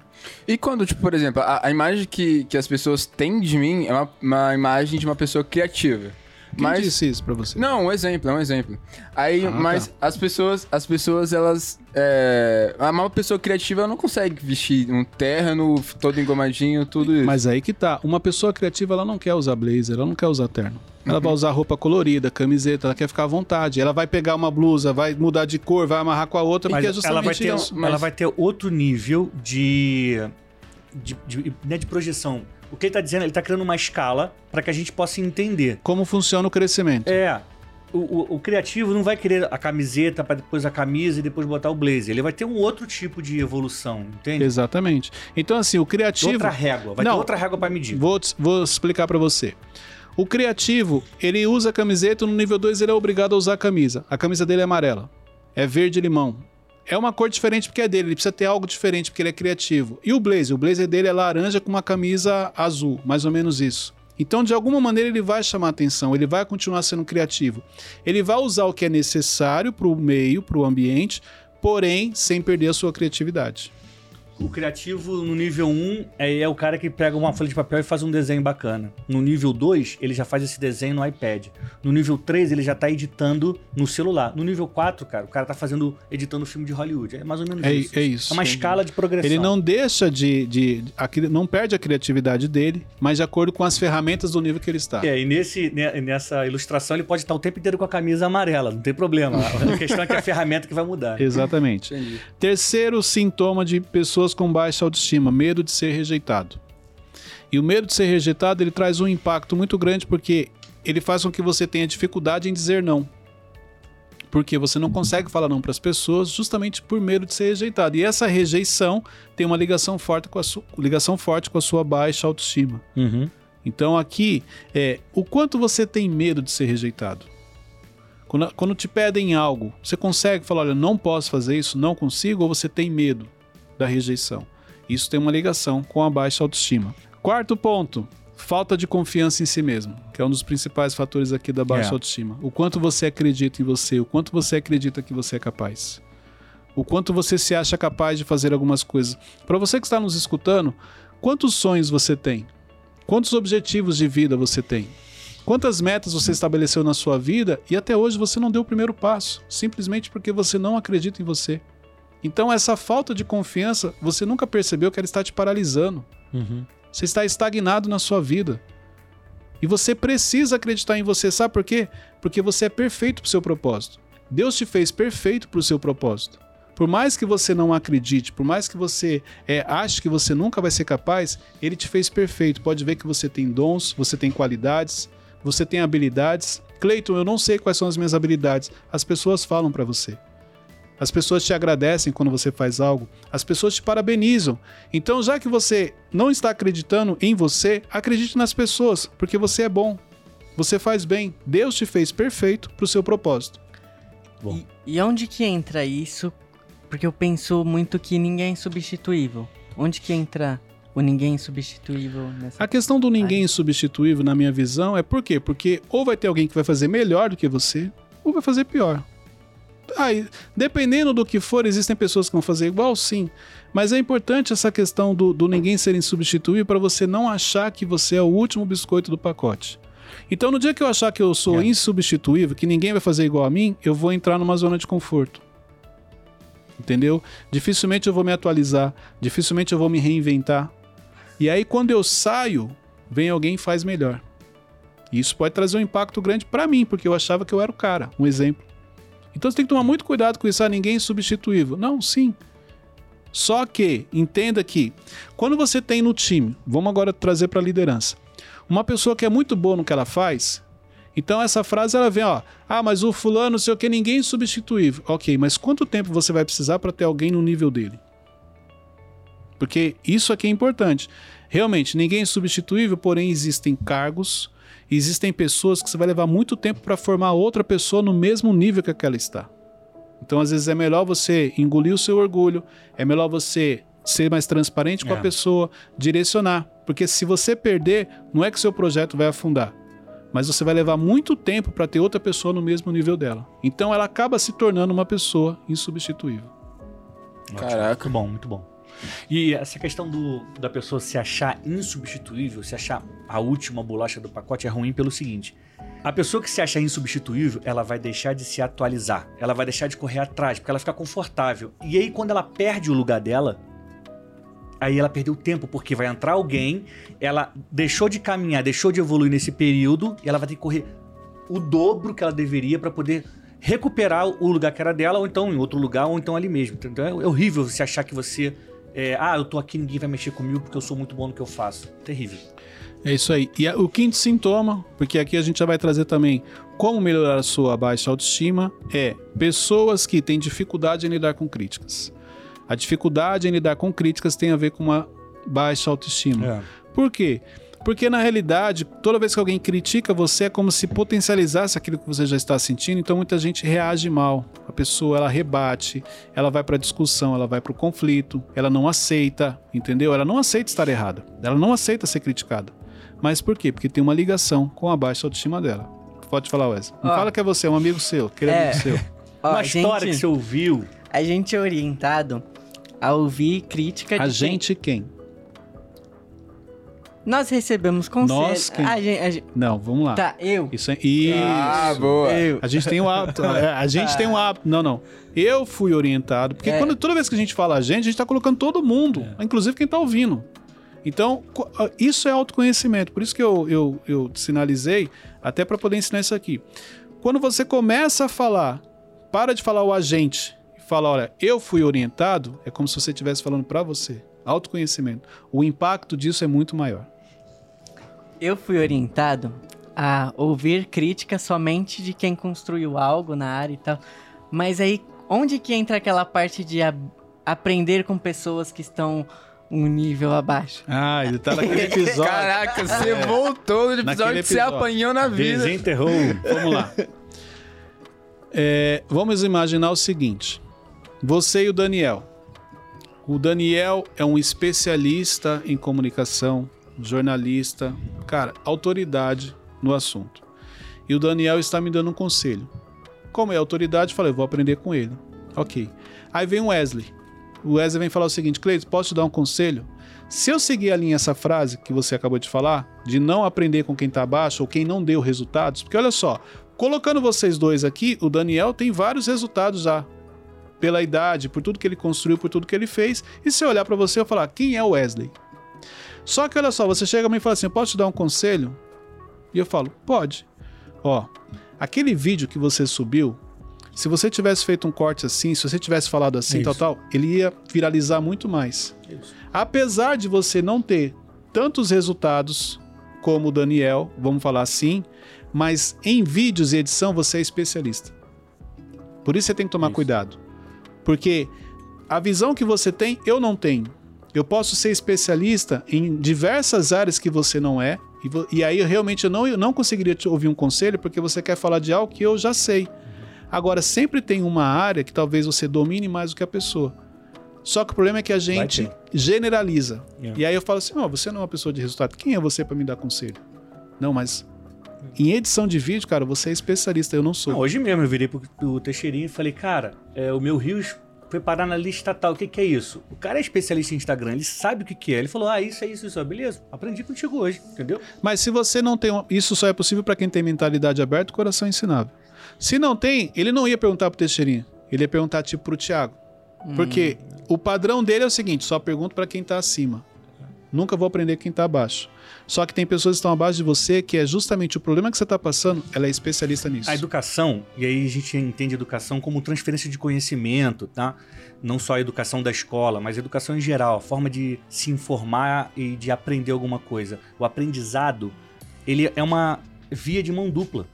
E quando, tipo, por exemplo, a, a imagem que, que as pessoas têm de mim é uma, uma imagem de uma pessoa criativa. Quem mas disse isso para você? Não, um exemplo, é um exemplo. Aí, Ah, mas tá. as pessoas, as pessoas, elas. É, uma pessoa criativa não consegue vestir um terno todo engomadinho, tudo isso. Mas aí que tá. Uma pessoa criativa, ela não quer usar blazer, ela não quer usar terno. Ela vai usar roupa colorida, camiseta, ela quer ficar à vontade. Ela vai pegar uma blusa, vai mudar de cor, vai amarrar com a outra, porque é Mas ela vai, ter, isso. mas- ela vai ter outro nível de, de, de, né, de projeção. O que ele tá dizendo, ele tá criando uma escala para que a gente possa entender. Como funciona o crescimento. É. O, o- o criativo não vai querer a camiseta para depois a camisa e depois botar o blazer. Ele vai ter um outro tipo de evolução, entende? Exatamente. Então, assim, o criativo. Outra régua. Vai Não. ter outra régua para medir. Vou, vou explicar pra você. O criativo, ele usa camiseta, no nível 2 ele é obrigado a usar a camisa. A camisa dele é amarela. É verde-limão. É uma cor diferente porque é dele, ele precisa ter algo diferente porque ele é criativo. E o blazer? O blazer dele é laranja com uma camisa azul, mais ou menos isso. Então, de alguma maneira, ele vai chamar atenção, ele vai continuar sendo criativo. Ele vai usar o que é necessário para o meio, para o ambiente, porém, sem perder a sua criatividade. O criativo no nível 1 é, é o cara que pega uma folha de papel e faz um desenho bacana. No nível 2, ele já faz esse desenho no iPad. No nível 3, ele já tá editando no celular. No nível 4, cara, o cara tá fazendo, editando filme de Hollywood. É mais ou menos É- isso. é isso. É uma escala de progressão. Ele não deixa de. de a não perde a criatividade dele, mas de acordo com as ferramentas do nível que ele está. É, e nesse, ne- nessa ilustração ele pode estar o tempo inteiro com a camisa amarela, não tem problema. A questão é que é a ferramenta que vai mudar. Exatamente. Entendi. Terceiro sintoma de pessoas com baixa autoestima: medo de ser rejeitado. E o medo de ser rejeitado ele traz um impacto muito grande porque ele faz com que você tenha dificuldade em dizer não. Porque você não consegue falar não para as pessoas justamente por medo de ser rejeitado. E essa rejeição tem uma ligação forte com a, ligação forte com a sua baixa autoestima. Uhum. Então aqui é o quanto você tem medo de ser rejeitado. Quando, quando te pedem algo, você consegue falar, olha, não posso fazer isso, não consigo, ou você tem medo da rejeição? Isso tem uma ligação com a baixa autoestima. Quarto ponto, falta de confiança em si mesmo, que é um dos principais fatores aqui da baixa É. autoestima. O quanto você acredita em você, o quanto você acredita que você é capaz. O quanto você se acha capaz de fazer algumas coisas. Para você que está nos escutando, quantos sonhos você tem? Quantos objetivos de vida você tem? Quantas metas você estabeleceu na sua vida e até hoje você não deu o primeiro passo, simplesmente porque você não acredita em você. Então, essa falta de confiança, você nunca percebeu que ela está te paralisando. Uhum. Você está estagnado na sua vida. E você precisa acreditar em você, sabe por quê? Porque você é perfeito para o seu propósito. Deus te fez perfeito para o seu propósito. Por mais que você não acredite, por mais que você é, ache que você nunca vai ser capaz, Ele te fez perfeito. Pode ver que você tem dons, você tem qualidades, você tem habilidades. Cleiton, eu não sei quais são as minhas habilidades. As pessoas falam para você. As pessoas te agradecem quando você faz algo. As pessoas te parabenizam. Então, já que você não está acreditando em você, acredite nas pessoas, porque você é bom. Você faz bem. Deus te fez perfeito para o seu propósito. Bom. E, e onde que entra isso? Porque eu penso muito que ninguém é insubstituível. Onde que entra o ninguém insubstituível nessa A questão do ninguém insubstituível, na minha visão, é por quê? Porque ou vai ter alguém que vai fazer melhor do que você, ou vai fazer pior. Aí, dependendo do que for, existem pessoas que vão fazer igual, sim. Mas é importante essa questão do, do ninguém ser insubstituível para você não achar que você é o último biscoito do pacote. Então, no dia que eu achar que eu sou É. insubstituível, que ninguém vai fazer igual a mim, eu vou entrar numa zona de conforto. Entendeu? Dificilmente eu vou me atualizar, dificilmente eu vou me reinventar. E aí, quando eu saio, vem alguém e faz melhor. E isso pode trazer um impacto grande para mim, porque eu achava que eu era o cara. Um exemplo. Então você tem que tomar muito cuidado com isso. Ah, ninguém é substituível. Não, sim. Só que entenda que quando você tem no time, vamos agora trazer para a liderança, uma pessoa que é muito boa no que ela faz, então essa frase ela vem, ó, ah, mas o fulano, não sei o que, ninguém é substituível. Ok, mas quanto tempo você vai precisar para ter alguém no nível dele? Porque isso aqui é importante. Realmente, ninguém é substituível, porém existem cargos, existem pessoas que você vai levar muito tempo para formar outra pessoa no mesmo nível que aquela está. Então, às vezes, é melhor você engolir o seu orgulho, é melhor você ser mais transparente com É. a pessoa, direcionar. Porque se você perder, não é que seu projeto vai afundar, mas você vai levar muito tempo para ter outra pessoa no mesmo nível dela. Então, ela acaba se tornando uma pessoa insubstituível. Caraca. Muito bom, muito bom. E essa questão do, da pessoa se achar insubstituível, se achar a última bolacha do pacote é ruim pelo seguinte. A pessoa que se acha insubstituível, ela vai deixar de se atualizar. Ela vai deixar de correr atrás, porque ela fica confortável. E aí, quando ela perde o lugar dela, aí ela perdeu tempo, porque vai entrar alguém, ela deixou de caminhar, deixou de evoluir nesse período, e ela vai ter que correr o dobro que ela deveria para poder recuperar o lugar que era dela, ou então em outro lugar, ou então ali mesmo. Então é horrível você achar que você. É, ah, eu tô aqui, ninguém vai mexer comigo porque eu sou muito bom no que eu faço. Terrível. É isso aí. E a- o quinto sintoma, porque aqui a gente já vai trazer também como melhorar a sua baixa autoestima, é pessoas que têm dificuldade em lidar com críticas. A dificuldade em lidar com críticas tem a ver com uma baixa autoestima. Por quê? Porque na realidade, toda vez que alguém critica você, é como se potencializasse aquilo que você já está sentindo, então muita gente reage mal. A pessoa ela rebate, ela vai para discussão, ela vai para o conflito, ela não aceita, entendeu? Ela não aceita estar errada, ela não aceita ser criticada. Mas por quê? Porque tem uma ligação com a baixa autoestima dela. Pode falar, Wesley. Não Ó. fala que é você, é um amigo seu, aquele É. amigo seu. Ó, Uma a história que gente- você ouviu. A gente é orientado a ouvir crítica de A quem- gente quem? Nós recebemos conselhos. Nós quem? A gente, a gente- Não, vamos lá. Tá, eu. Isso é isso. Ah, boa. Eu. A gente tem o hábito. é, A gente tem um hábito. Não, não. Eu fui orientado. Porque É. quando, toda vez que a gente fala a gente, a gente tá colocando todo mundo, inclusive quem tá ouvindo. Então, ah, isso é autoconhecimento. Por isso que eu, eu, eu sinalizei, até para poder ensinar isso aqui. Quando você começa a falar, para de falar o agente e fala, olha, eu fui orientado, é como se você estivesse falando para você. Autoconhecimento. O impacto disso é muito maior. Eu fui orientado a ouvir crítica somente de quem construiu algo na área e tal. Mas aí, onde que entra aquela parte de aprender com pessoas que estão um nível abaixo? Ah, ele tá naquele episódio. Caraca, você voltou no episódio Naquele que você episódio. apanhou na vida. Desenterrou. Vamos lá. É, vamos imaginar o seguinte: você e o Daniel. O Daniel é um especialista em comunicação, jornalista, cara, autoridade no assunto. E o Daniel está me dando um conselho. Como é autoridade, falei, vou aprender com ele. Ok. Aí vem o Wesley. O Wesley vem falar o seguinte: Cleiton, posso te dar um conselho? Se eu seguir a linha essa frase que você acabou de falar, de não aprender com quem está abaixo ou quem não deu resultados, porque olha só, colocando vocês dois aqui, o Daniel tem vários resultados já. Pela idade, por tudo que ele construiu, por tudo que ele fez. E se eu olhar para você, eu falar, quem é o Wesley? Só que olha só, você chega a mim e fala assim: posso te dar um conselho? E eu falo, pode. Ó, aquele vídeo que você subiu, se você tivesse feito um corte assim, se você tivesse falado assim, tal, Isso. tal, ele ia viralizar muito mais. Isso. Apesar de você não ter tantos resultados como o Daniel, vamos falar assim, mas em vídeos e edição você é especialista. Por isso você tem que tomar Isso. cuidado. Porque a visão que você tem, eu não tenho. Eu posso ser especialista em diversas áreas que você não é, e, e aí eu realmente eu não, eu não conseguiria te ouvir um conselho porque você quer falar de algo que eu já sei. Agora, sempre tem uma área que talvez você domine mais do que a pessoa. Só que o problema é que a gente generaliza. É. E aí eu falo assim: ó, você não é uma pessoa de resultado. Quem é você para me dar conselho? Não, mas em edição de vídeo, cara, você é especialista, eu não sou. Não, hoje mesmo eu virei pro, pro Teixeirinho e falei, cara, é, o meu Rios foi parar na lista tal, o que, que é isso? O cara é especialista em Instagram, ele sabe o que, que é. Ele falou, ah, isso é isso, isso. é. Beleza, aprendi contigo hoje, entendeu? Mas se você não tem. uma- Isso só é possível para quem tem mentalidade aberta e coração ensinável. Se não tem, ele não ia perguntar pro Teixeirinha. Ele ia perguntar, tipo, pro Thiago. Porque o padrão dele é o seguinte: só pergunto para quem tá acima. Nunca vou aprender quem tá abaixo. Só que tem pessoas que estão abaixo de você que é justamente o problema que você tá passando, ela é especialista nisso. A educação, e aí a gente entende educação como transferência de conhecimento, tá? Não só a educação da escola, mas a educação em geral, a forma de se informar e de aprender alguma coisa. O aprendizado, ele é uma via de mão dupla.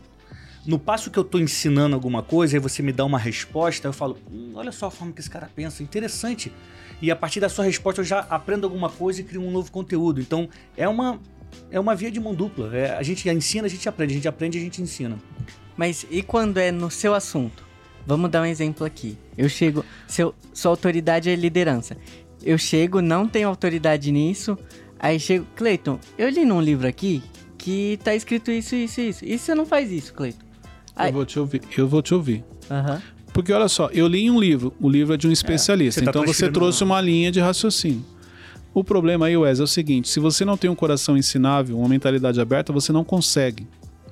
No passo que eu tô ensinando alguma coisa e você me dá uma resposta, eu falo, "Hum, olha só a forma que esse cara pensa, interessante. E a partir da sua resposta eu já aprendo alguma coisa e crio um novo conteúdo. Então é uma é uma via de mão dupla. É, a gente ensina, a gente aprende, a gente aprende, a gente ensina. Mas e quando é no seu assunto? Vamos dar um exemplo aqui. Eu chego, seu, sua autoridade é liderança. Eu chego, não tenho autoridade nisso. Aí chego, Cleiton, eu li num livro aqui que tá escrito isso, isso, isso. E você não faz isso, Cleiton? Eu vou te ouvir. Eu vou te ouvir. Aham. Porque olha só, eu li um livro, o livro é de um especialista, você tá então você trouxe uma- linha de raciocínio. O problema aí, Wes, é o seguinte: se você não tem um coração ensinável, uma mentalidade aberta, você não consegue.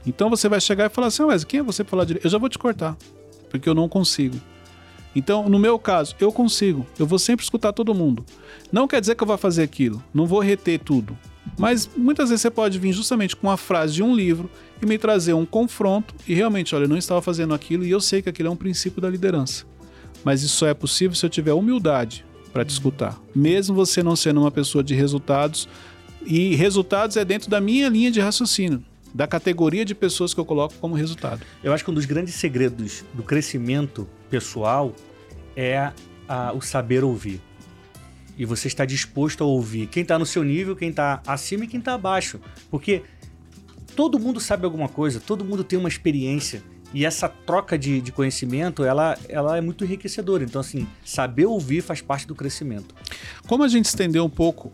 Então você vai chegar e falar assim: Wes, quem é você falar direito? Eu já vou te cortar, porque eu não consigo. Então, no meu caso, eu consigo. Eu vou sempre escutar todo mundo. Não quer dizer que eu vou fazer aquilo, não vou reter tudo. Mas muitas vezes você pode vir justamente com uma frase de um livro e me trazer um confronto e realmente, olha, eu não estava fazendo aquilo e eu sei que aquilo é um princípio da liderança. Mas isso só é possível se eu tiver humildade para te escutar. Mesmo você não sendo uma pessoa de resultados, e resultados é dentro da minha linha de raciocínio, da categoria de pessoas que eu coloco como resultado. Eu acho que um dos grandes segredos do crescimento pessoal é a- o saber ouvir. E você está disposto a ouvir quem está no seu nível, quem está acima e quem está abaixo. Porque todo mundo sabe alguma coisa, todo mundo tem uma experiência. E essa troca de, de conhecimento, ela, ela é muito enriquecedora. Então, assim, saber ouvir faz parte do crescimento. Como a gente estendeu um pouco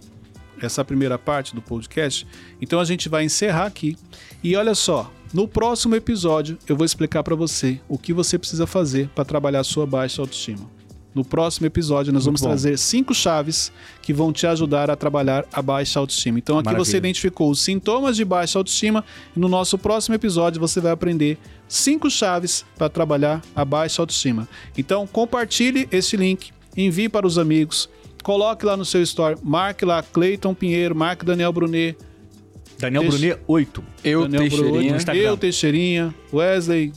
essa primeira parte do podcast, então a gente vai encerrar aqui. E olha só, no próximo episódio eu vou explicar para você o que você precisa fazer para trabalhar a sua baixa autoestima. No próximo episódio nós vamos bom. trazer cinco chaves que vão te ajudar a trabalhar a baixa autoestima. Então aqui você Maravilha. identificou os sintomas de baixa autoestima e no nosso próximo episódio você vai aprender cinco chaves para trabalhar a baixa autoestima. Então compartilhe este link, envie para os amigos, coloque lá no seu store, marque lá Cleiton Pinheiro, marque Daniel Brunet, Daniel Deixa- Brunet, 8. Eu, Daniel Teixeirinha. Brunet, eu Teixeirinha, Wesley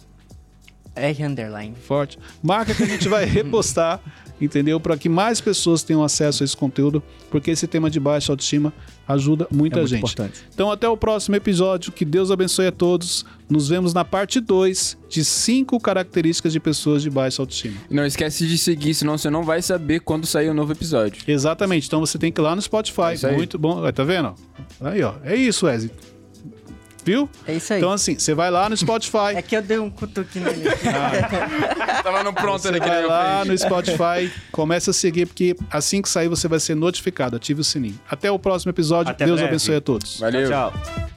R underline. Forte. Marca que a gente vai repostar, entendeu? Para que mais pessoas tenham acesso a esse conteúdo, porque esse tema de baixa autoestima ajuda muita é muito gente. importante. Então, até o próximo episódio. Que Deus abençoe a todos. Nos vemos na parte 2 de 5 características de pessoas de baixa autoestima. Não esquece de seguir, senão você não vai saber quando sair o novo episódio. Exatamente. Então você tem que ir lá no Spotify. É. Muito bom. Tá vendo? Aí, ó. É isso, Wesley. Viu? É isso aí. Então, assim, você vai lá no Spotify. É que eu dei um cutuquinho nele. Tava no pronto ali vai lá no Spotify, começa a seguir, porque assim que sair você vai ser notificado. Ative o sininho. Até o próximo episódio. Até Deus breve. abençoe a todos. Valeu. Tchau, tchau.